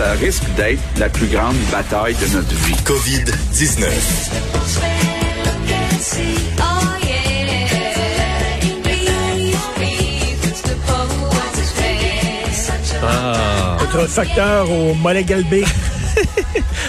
ça risque d'être la plus grande bataille de notre vie. COVID-19. Ah. Autre facteur au mollet galbé.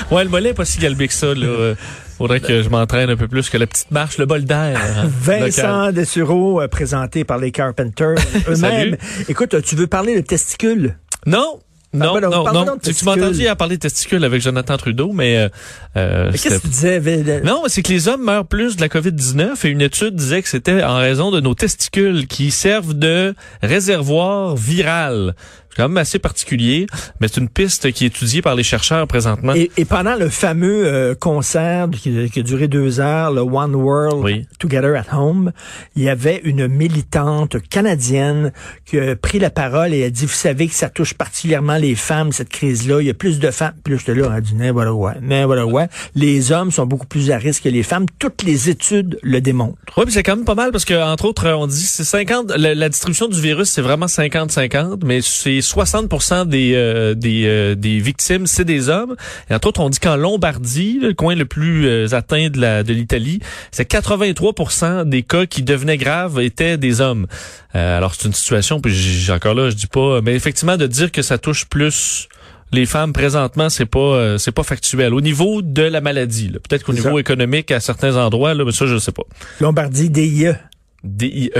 Ouais, le mollet n'est pas si galbé que ça. Là. Faudrait que je m'entraîne un peu plus que la petite marche, le bol d'air. hein. Vincent Dessureau, euh, présenté par les Carpenters eux-mêmes. Écoute, tu veux parler de testicules? Non. Non, non, non. Tu, tu m'as entendu hier parler de testicules avec Jonathan Trudeau, mais... Euh, euh, Mais Qu'est-ce que tu disais? Non, c'est que les hommes meurent plus de la COVID-19 et une étude disait que c'était en raison de nos testicules qui servent de réservoir viral. C'est quand même assez particulier, mais c'est une piste qui est étudiée par les chercheurs présentement. Et, et pendant le fameux euh, concert qui, qui a duré deux heures, le One World Oui. Together at Home, il y avait une militante canadienne qui a pris la parole et a dit, vous savez que ça touche particulièrement les femmes, cette crise-là. Il y a plus de femmes. Là, j'étais là, elle a dit, mais voilà, ouais, mais voilà, ouais. Les hommes sont beaucoup plus à risque que les femmes. Toutes les études le démontrent. Oui, puis c'est quand même pas mal parce que entre autres, on dit c'est 50 la, la distribution du virus, c'est vraiment 50-50, mais c'est 60% des euh, des euh, des victimes, c'est des hommes. Et entre autres, on dit qu'en Lombardie, le coin le plus euh, atteint de la de l'Italie, c'est 83% des cas qui devenaient graves étaient des hommes. Euh, alors c'est une situation puis j'ai encore là, je dis pas mais effectivement de dire que ça touche plus les femmes présentement, c'est pas euh, c'est pas factuel. Au niveau de la maladie, là. peut-être qu'au niveau ça. économique à certains endroits, là, mais ça je sais pas. Lombardie, DIE. DIE.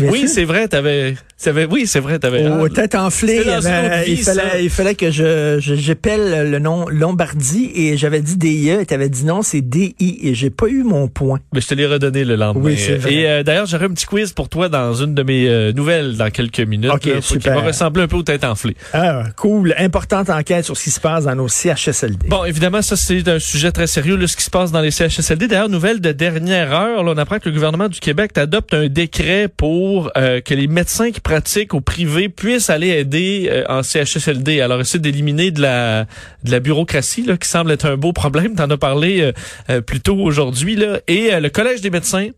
Oui, c'est vrai, t'avais, t'avais, oui, c'est vrai, t'avais. Enflées, C'était dans il, avait- vie, il fallait, il fallait que je, j'appelle le nom Lombardie et j'avais dit DIE et t'avais dit non, c'est DI et j'ai pas eu mon point. Mais je te l'ai redonné le lendemain. Oui, c'est vrai. Et euh, d'ailleurs, j'aurai un petit quiz pour toi dans une de mes euh, nouvelles dans quelques minutes. Ok, là, super. Qui va ressembler un peu aux têtes enflées. Ah, cool. Importante enquête sur ce qui se passe dans nos CHSLD. Bon, évidemment, ça c'est un sujet très sérieux, là, ce qui se passe dans les CHSLD. D'ailleurs, nouvelle de dernière heure, là, on apprend que le gouvernement du Québec adopte un décret pour euh, que les médecins qui pratiquent au privé puissent aller aider euh, en CHSLD. Alors, essayer d'éliminer de la de la bureaucratie, là, qui semble être un beau problème. T'en as parlé euh, euh, plus tôt aujourd'hui, là. Et euh, le Collège des médecins,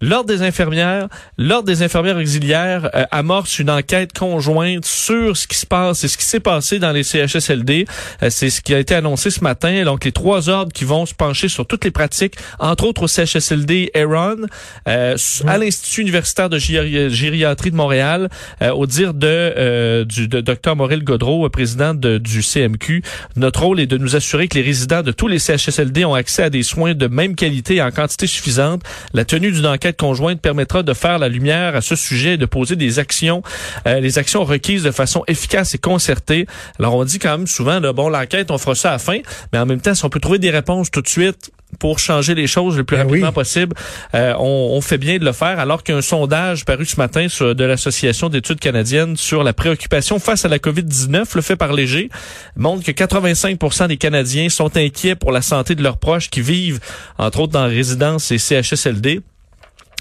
l'Ordre des infirmières, l'Ordre des infirmières auxiliaires euh, amorce une enquête conjointe sur ce qui se passe et ce qui s'est passé dans les CHSLD. Euh, c'est ce qui a été annoncé ce matin. Donc, les trois ordres qui vont se pencher sur toutes les pratiques, entre autres au CHSLD Aaron, euh, à l'Institut universitaire de géri- gériatrie de Montréal, euh, au dire de, euh, du de Dr Maurice Godreau, euh, président de- du CMQ. Notre rôle est de nous assurer que les résidents de tous les CHSLD ont accès à des soins de même qualité et en quantité suffisante. La tenue d'une enquête conjointe permettra de faire la lumière à ce sujet et de poser des actions, euh, les actions requises de façon efficace et concertée. Alors on dit quand même souvent, là, bon, l'enquête, on fera ça à la fin, mais en même temps, si on peut trouver des réponses tout de suite pour changer les choses le plus Ben rapidement oui. possible, euh, on, on fait bien de le faire. Alors qu'un sondage paru ce matin sur, de l'Association d'études canadiennes sur la préoccupation face à la COVID-19, le fait par léger, montre que 85% des Canadiens sont inquiets pour la santé de leurs proches qui vivent, entre autres, dans résidences et CHSLD.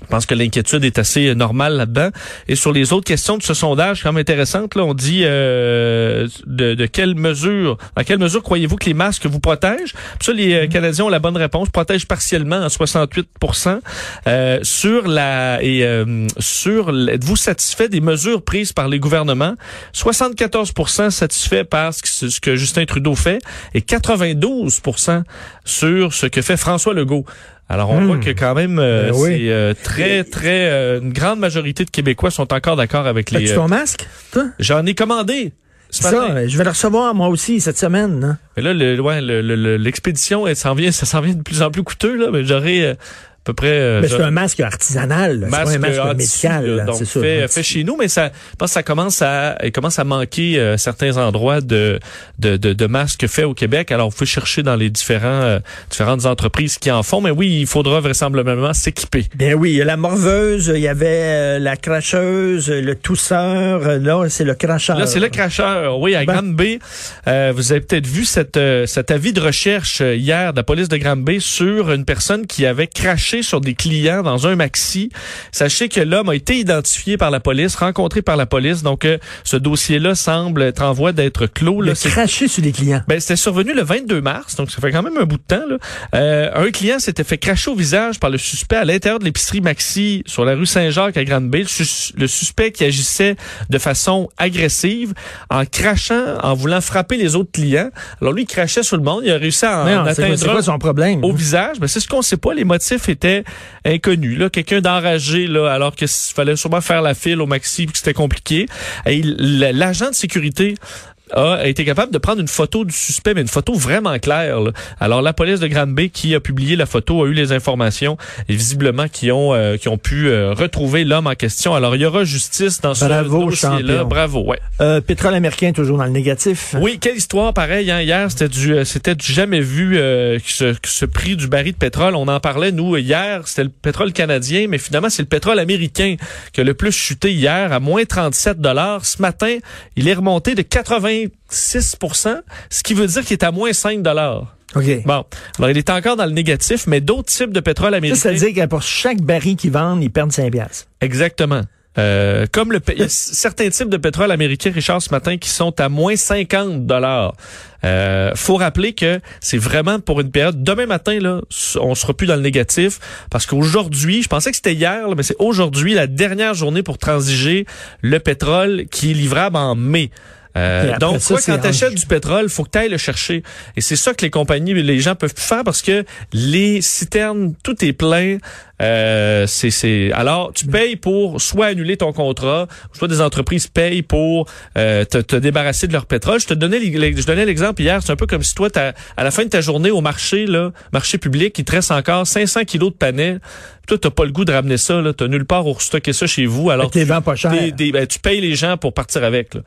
Je pense que l'inquiétude est assez euh, normale là-dedans. Et sur les autres questions de ce sondage, quand même intéressante, là, on dit euh, de, de quelle mesure, dans quelle mesure croyez-vous que les masques vous protègent? Puis ça, les euh, Canadiens ont la bonne réponse, protègent partiellement à 68% euh, Sur la et euh, sur êtes-vous satisfait des mesures prises par les gouvernements? 74% satisfait par ce ce que Justin Trudeau fait et 92% sur ce que fait François Legault. Alors, on Hmm. voit que quand même, euh, Ben oui. c'est euh, très, très... euh, une grande majorité de Québécois sont encore d'accord avec les... As-tu euh, ton masque, toi? J'en ai commandé Ça, matin. euh, je vais le recevoir moi aussi cette semaine. hein. Mais là, le, ouais, le- le- le- l'expédition, elle s'en vient, ça s'en vient de plus en plus coûteux, là. Mais j'aurais euh, peu près... euh, Mais c'est un masque artisanal, c'est pas un masque médical. là, donc c'est ça. fait, un fait chez nous, mais ça, je pense que ça commence à, il commence à manquer euh, certains endroits de, de, de, de masques faits au Québec. Alors, vous pouvez chercher dans les différents, euh, différentes entreprises qui en font, mais oui, il faudra vraisemblablement s'équiper. Bien oui, il y a la morveuse, il y avait euh, la cracheuse, le tousseur, euh, là c'est le cracheur. Là, c'est le cracheur. Oui, à Ben. Granby. Euh, vous avez peut-être vu cette, euh, cet avis de recherche hier de la police de Granby sur une personne qui avait craché craché sur des clients dans un maxi. Sachez que l'homme a été identifié par la police, rencontré par la police. Donc, euh, ce dossier-là semble être en voie d'être clos. Là, C'est- craché sur les clients. ben, c'était survenu le 22 mars, donc ça fait quand même un bout de temps. Là. Euh, un client s'était fait cracher au visage par le suspect à l'intérieur de l'épicerie Maxi sur la rue Saint-Jacques à Grande-Bay. Le, sus- le suspect qui agissait de façon agressive en crachant, en voulant frapper les autres clients. Alors lui, il crachait sur le monde. Il a réussi à en Non, atteindre quoi son problème? au visage, mais c'est ce qu'on sait pas. Les motifs étaient inconnus. Là, quelqu'un d'enragé là, alors qu'il fallait sûrement faire la file au maxi, puis que c'était compliqué. Et l'agent de sécurité a été capable de prendre une photo du suspect, mais une photo vraiment claire. là. Alors la police de Granby qui a publié la photo a eu les informations et visiblement qui ont euh, qui ont pu euh, retrouver l'homme en question. Alors il y aura justice dans ce Bravo, dossier-là. champion. Bravo, ouais. Euh, pétrole américain toujours dans le négatif. Oui, quelle histoire pareil. Hein, hier, c'était du, euh, c'était du jamais vu euh, que ce, que ce prix du baril de pétrole. On en parlait nous hier. C'était le pétrole canadien, mais finalement c'est le pétrole américain qui a le plus chuté hier à moins 37 dollars. Ce matin, il est remonté de 86% ce qui veut dire qu'il est à moins 5 dollars. OK. Bon, alors il est encore dans le négatif, mais d'autres types de pétrole américain. ça veut dire que pour chaque baril qu'ils vendent, ils perdent 5 piastres. Exactement. Euh, comme le y a certains types de pétrole américain, Richard, ce matin, qui sont à moins 50 dollars. Euh, faut rappeler que c'est vraiment pour une période. Demain matin, là, on sera plus dans le négatif parce qu'aujourd'hui, je pensais que c'était hier, là, mais c'est aujourd'hui la dernière journée pour transiger le pétrole qui est livrable en mai. Euh, donc, ça, c'est quand tu achètes du pétrole, faut que tu ailles le chercher. Et c'est ça que les compagnies, les gens peuvent plus faire parce que les citernes, tout est plein. Euh, c'est, c'est. Alors, tu payes pour soit annuler ton contrat, soit des entreprises payent pour euh, te, te débarrasser de leur pétrole. Je te donnais, je donnais l'exemple hier. C'est un peu comme si toi, t'as- à la fin de ta journée au marché, là, marché public, il te reste encore 500 kilos de panais. Toi, t'as pas le goût de ramener ça. Là, t'as nulle part où stocker ça chez vous. Alors, vends pas cher. des- des- ben, tu payes les gens pour partir avec. là.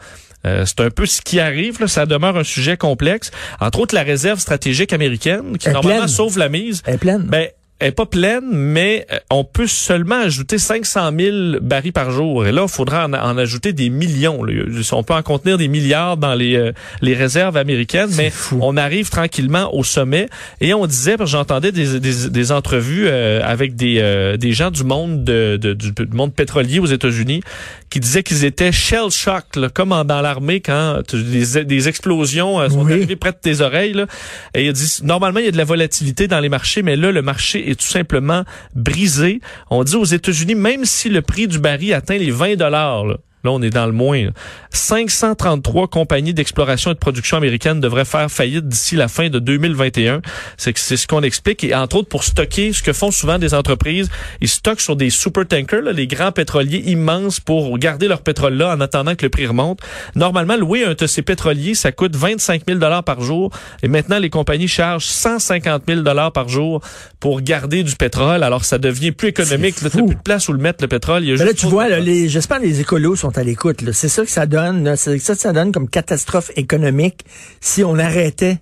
Euh, c'est un peu ce qui arrive. Là. Ça demeure un sujet complexe. Entre autres, la réserve stratégique américaine, qui est normalement pleine. sauve la mise. Elle est pleine. Ben, est pas pleine, mais euh, on peut seulement ajouter 500 000 barils par jour. Et là, il faudra en, en ajouter des millions. là. On peut en contenir des milliards dans les, euh, les réserves américaines, mais fou. on arrive tranquillement au sommet. Et on disait, parce que j'entendais des, des, des entrevues euh, avec des, euh, des gens du monde de, de- du, du monde pétrolier aux États-Unis qui disaient qu'ils étaient shell shock, là, comme en- dans l'armée quand des, des explosions sont Oui. arrivées près de tes oreilles. Là. Et il a dit, normalement, il y a de la volatilité dans les marchés, mais là, le marché est tout simplement brisé. On dit aux États-Unis, même si le prix du baril atteint les 20 dollars, là, on est dans le moins. là. 533 compagnies d'exploration et de production américaines devraient faire faillite d'ici la fin de 2021. C'est ce qu'on explique. Et entre autres, pour stocker, ce que font souvent des entreprises, ils stockent sur des super tankers, là, les grands pétroliers immenses pour garder leur pétrole là en attendant que le prix remonte. Normalement, louer un de ces pétroliers, ça coûte 25 000 dollars par jour. Et maintenant, les compagnies chargent 150 000 dollars par jour pour garder du pétrole. Alors, ça devient plus économique. Là, plus de place où le mettre, le pétrole. Il y a Mais là, tu vois, les, j'espère les écolos sont à l'écoute. C'est ça que ça donne. C'est ça que ça donne comme catastrophe économique si on arrêtait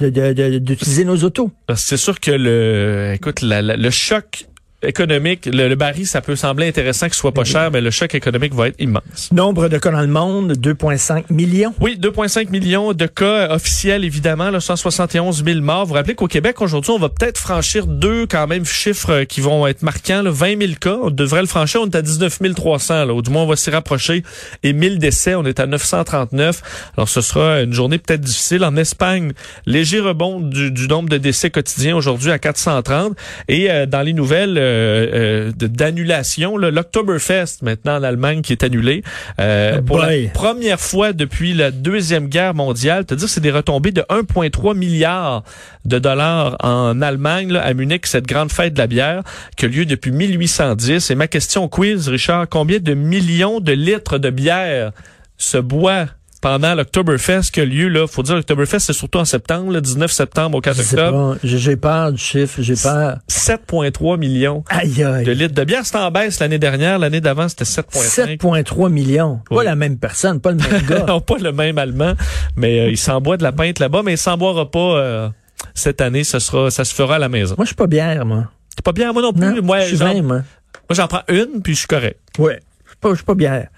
d'utiliser nos autos. C'est sûr que le, écoute, la- le choc économique, le, le baril, ça peut sembler intéressant qu'il soit pas cher, mais le choc économique va être immense. Nombre de cas dans le monde, 2,5 millions. Oui, 2,5 millions de cas officiels, évidemment, là, 171 000 morts. Vous vous rappelez qu'au Québec, aujourd'hui, on va peut-être franchir deux, quand même, chiffres qui vont être marquants. Là, 20 000 cas, on devrait le franchir. On est à 19 300, là, ou du moins, on va s'y rapprocher. Et 1000 décès, on est à 939. Alors, ce sera une journée peut-être difficile. En Espagne, léger rebond du, du nombre de décès quotidiens aujourd'hui à 430. Et euh, dans les nouvelles euh, euh, de- d'annulation, l'Oktoberfest, maintenant en Allemagne, qui est annulé. Euh, Oh pour la première fois depuis la Deuxième Guerre mondiale. C'est-à-dire c'est des retombées de 1,3 milliard de dollars en Allemagne, là, à Munich, cette grande fête de la bière qui a lieu depuis 1810. Et ma question quiz, Richard, combien de millions de litres de bière se boit pendant l'Oktoberfest qui a lieu, là, faut dire l'Oktoberfest, c'est surtout en septembre, le 19 septembre au 4 Je sais octobre. J'ai peur du chiffre. J'ai peur. 7,3 millions Aïe, de aïe. litres de bière. C'était en baisse l'année dernière. L'année d'avant, c'était 7,5. 7,3 millions. Pas la même personne, pas le même gars. non, pas le même allemand, mais euh, il s'en boit de la pinte là-bas, mais il s'en boira pas euh, cette année. Ce sera, ça se fera à la maison. Moi, je suis pas bière, moi. C'est pas bien, moi non plus. Non, moi, je suis vin, moi. moi, j'en prends une, puis je suis correct. Ouais. Je suis pas, je suis pas bière.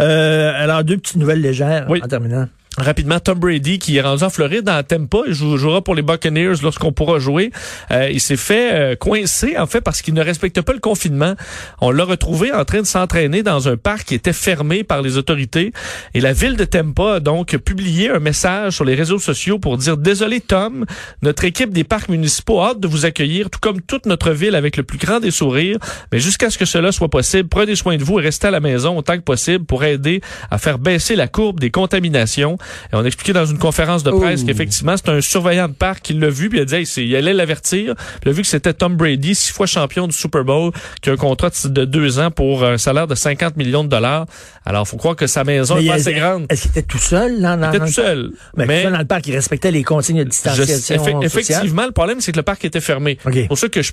Euh, alors, deux petites nouvelles légères Oui. en terminant. Rapidement, Tom Brady, qui est rendu en Floride, en Tampa, il jouera pour les Buccaneers lorsqu'on pourra jouer. Euh, il s'est fait euh, coincer, en fait, parce qu'il ne respecte pas le confinement. On l'a retrouvé en train de s'entraîner dans un parc qui était fermé par les autorités. Et la ville de Tampa a donc publié un message sur les réseaux sociaux pour dire « Désolé, Tom, notre équipe des parcs municipaux a hâte de vous accueillir, tout comme toute notre ville, avec le plus grand des sourires. Mais jusqu'à ce que cela soit possible, prenez soin de vous et restez à la maison autant que possible pour aider à faire baisser la courbe des contaminations. » Et on expliquait dans une conférence de presse Oh. qu'effectivement, c'est un surveillant de parc qui l'a vu, puis il a dit, hey, il allait l'avertir. Il a vu que c'était Tom Brady, six fois champion du Super Bowl, qui a un contrat de de deux ans pour un salaire de 50 millions de dollars. Alors, faut croire que sa maison Mais est pas assez grande. Est-ce qu'il était tout seul là, dans, Il était tout seul. Mais, Mais tout seul dans le parc, il respectait les consignes de je- distanciation effe- sociale. effectivement, le problème, c'est que le parc était fermé. Pour ça que je,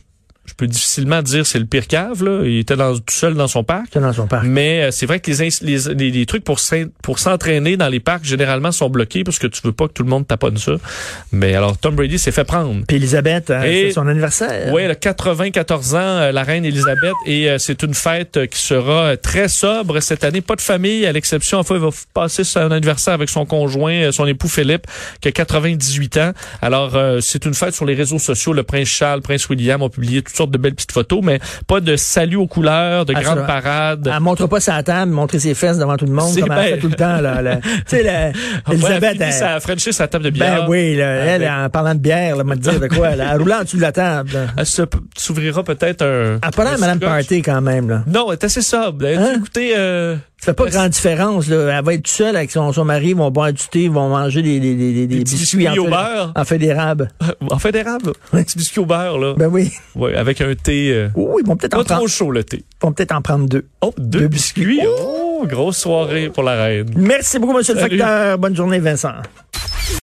je peux difficilement dire c'est le pire cave. Là. Il était dans, tout seul dans son parc. Dans son parc. Mais euh, c'est vrai que les, les, les, les trucs pour s'en- pour s'entraîner dans les parcs généralement sont bloqués parce que tu veux pas que tout le monde taponne ça. Mais alors Tom Brady s'est fait prendre. Puis Elisabeth, Et- c'est son anniversaire. Oui, elle a 94 ans, euh, la reine Elisabeth, et euh, c'est une fête euh, qui sera euh, très sobre cette année. Pas de famille, à l'exception, enfin, il va passer son anniversaire avec son conjoint, son époux Philippe, qui a 98 ans. Alors, euh, c'est une fête sur les réseaux sociaux. Le prince Charles, le prince William ont publié toutes sortes de belles petites photos, mais pas de salut aux couleurs, de Ah, grandes parades. Elle montre pas sa table, montrer ses fesses devant tout le monde, comme elle ben- fait tout le temps. Là, là. tu sais, la- Elisabeth, elle- ça a Frenché sa table de bière. ben oui, là, elle, Avec- en parlant de bière, elle m'a dit de quoi, là, elle roulait en dessous de la table. là. Elle s'ouvrira peut-être un... Elle un de Madame scotch. Party quand même. Là. Non, elle est assez sobre. Elle Hein? euh, Ça fait pas grande différence. Là. Elle va être toute seule avec son, son mari, ils vont boire du thé, ils vont manger des, des, des, des, des petits biscuits en biscuits au fait, beurre. en fait d'érable. en fait d'érable. Un petit biscuit au beurre, là. Ben oui. Ouais, avec un thé. euh, Oui, ils vont peut-être en, pas trop prendre- chaud, le thé. ils vont peut-être en prendre deux. Oh, deux, Deux biscuits. Oh, grosse soirée pour la reine. Merci beaucoup, Monsieur le facteur. Bonne journée, Vincent.